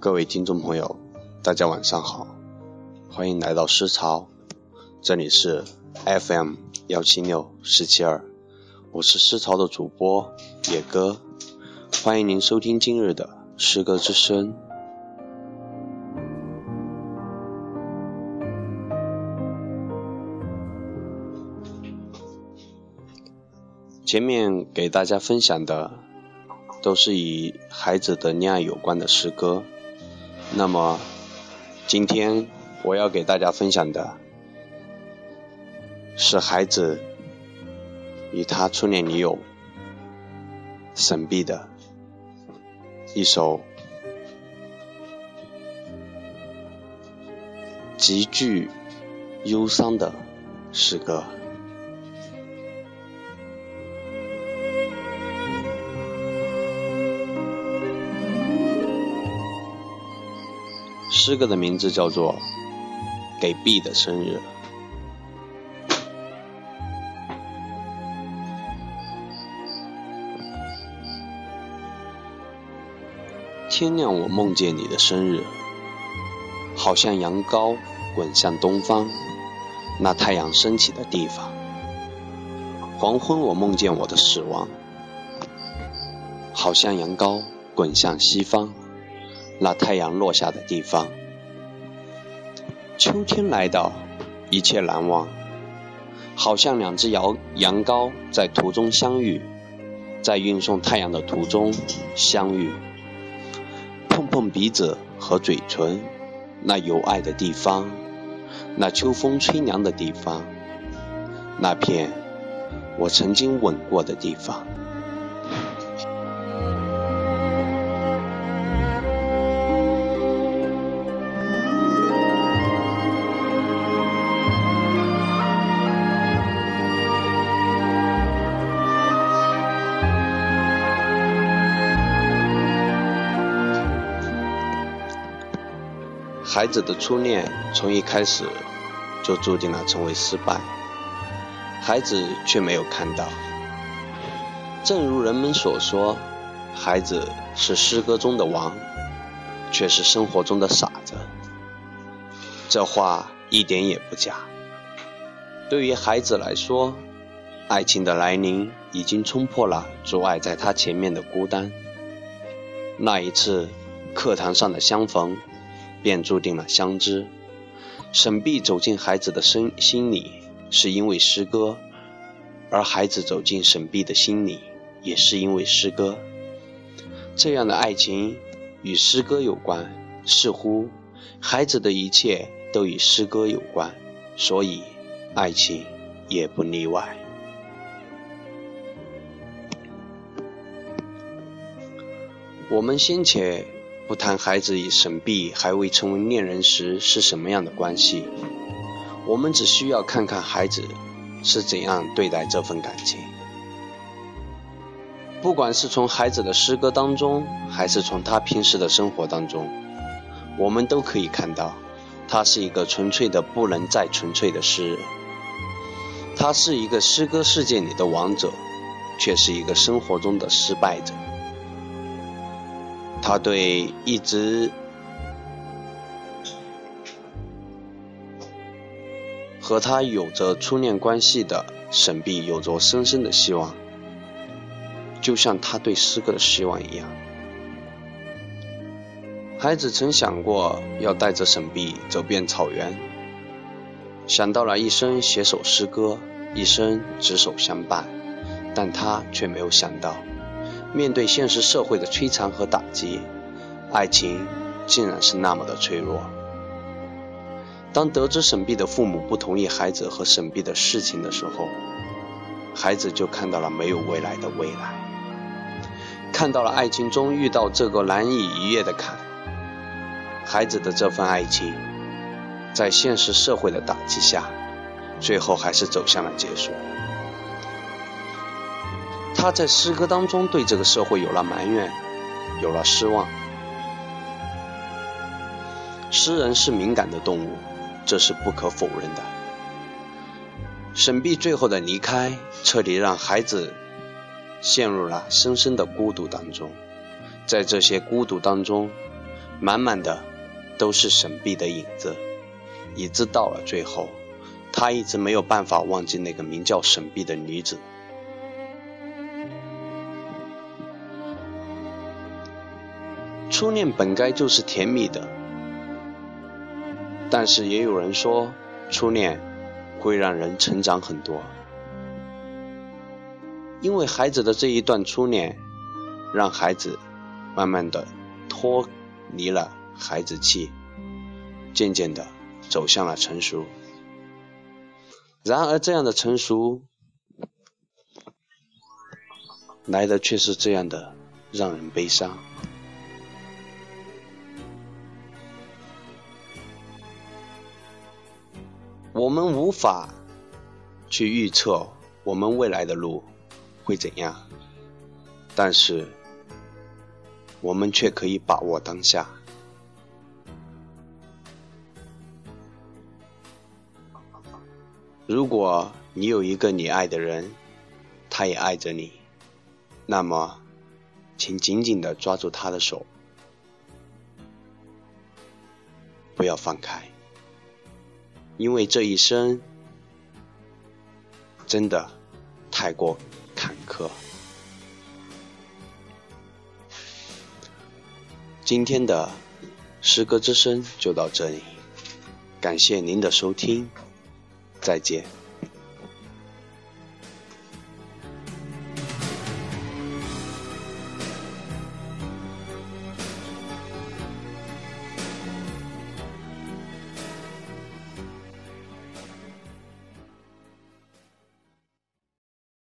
各位听众朋友，大家晚上好，欢迎来到诗潮，这里是 FM 幺七六四七二，我是诗潮的主播野哥，欢迎您收听今日的诗歌之声。前面给大家分享的都是与孩子的恋爱有关的诗歌，那么今天我要给大家分享的是孩子与他初恋女友沈碧的一首极具忧伤的诗歌。诗歌的名字叫做《给 B 的生日》。天亮，我梦见你的生日，好像羊羔滚向东方，那太阳升起的地方。黄昏，我梦见我的死亡，好像羊羔滚向西方。那太阳落下的地方。秋天来到，一切难忘，好像两只羊羊羔在途中相遇，在运送太阳的途中相遇，碰碰鼻子和嘴唇，那有爱的地方，那秋风吹凉的地方，那片我曾经吻过的地方。孩子的初恋从一开始就注定了成为失败，孩子却没有看到。正如人们所说，孩子是诗歌中的王，却是生活中的傻子。这话一点也不假。对于孩子来说，爱情的来临已经冲破了阻碍在他前面的孤单。那一次课堂上的相逢。便注定了相知。沈碧走进孩子的身心里，是因为诗歌；而孩子走进沈碧的心里，也是因为诗歌。这样的爱情与诗歌有关，似乎孩子的一切都与诗歌有关，所以爱情也不例外。我们先且。不谈孩子与沈碧还未成为恋人时是什么样的关系，我们只需要看看孩子是怎样对待这份感情。不管是从孩子的诗歌当中，还是从他平时的生活当中，我们都可以看到，他是一个纯粹的不能再纯粹的诗人。他是一个诗歌世界里的王者，却是一个生活中的失败者。他对一直和他有着初恋关系的沈碧有着深深的希望，就像他对诗歌的希望一样。孩子曾想过要带着沈碧走遍草原，想到了一生写首诗歌，一生执手相伴，但他却没有想到。面对现实社会的摧残和打击，爱情竟然是那么的脆弱。当得知沈碧的父母不同意孩子和沈碧的事情的时候，孩子就看到了没有未来的未来，看到了爱情中遇到这个难以逾越的坎。孩子的这份爱情，在现实社会的打击下，最后还是走向了结束。他在诗歌当中对这个社会有了埋怨，有了失望。诗人是敏感的动物，这是不可否认的。沈碧最后的离开，彻底让孩子陷入了深深的孤独当中。在这些孤独当中，满满的都是沈碧的影子，以致到了最后，他一直没有办法忘记那个名叫沈碧的女子。初恋本该就是甜蜜的，但是也有人说，初恋会让人成长很多，因为孩子的这一段初恋，让孩子慢慢的脱离了孩子气，渐渐的走向了成熟。然而，这样的成熟来的却是这样的让人悲伤。我们无法去预测我们未来的路会怎样，但是我们却可以把握当下。如果你有一个你爱的人，他也爱着你，那么，请紧紧的抓住他的手，不要放开。因为这一生真的太过坎坷。今天的诗歌之声就到这里，感谢您的收听，再见。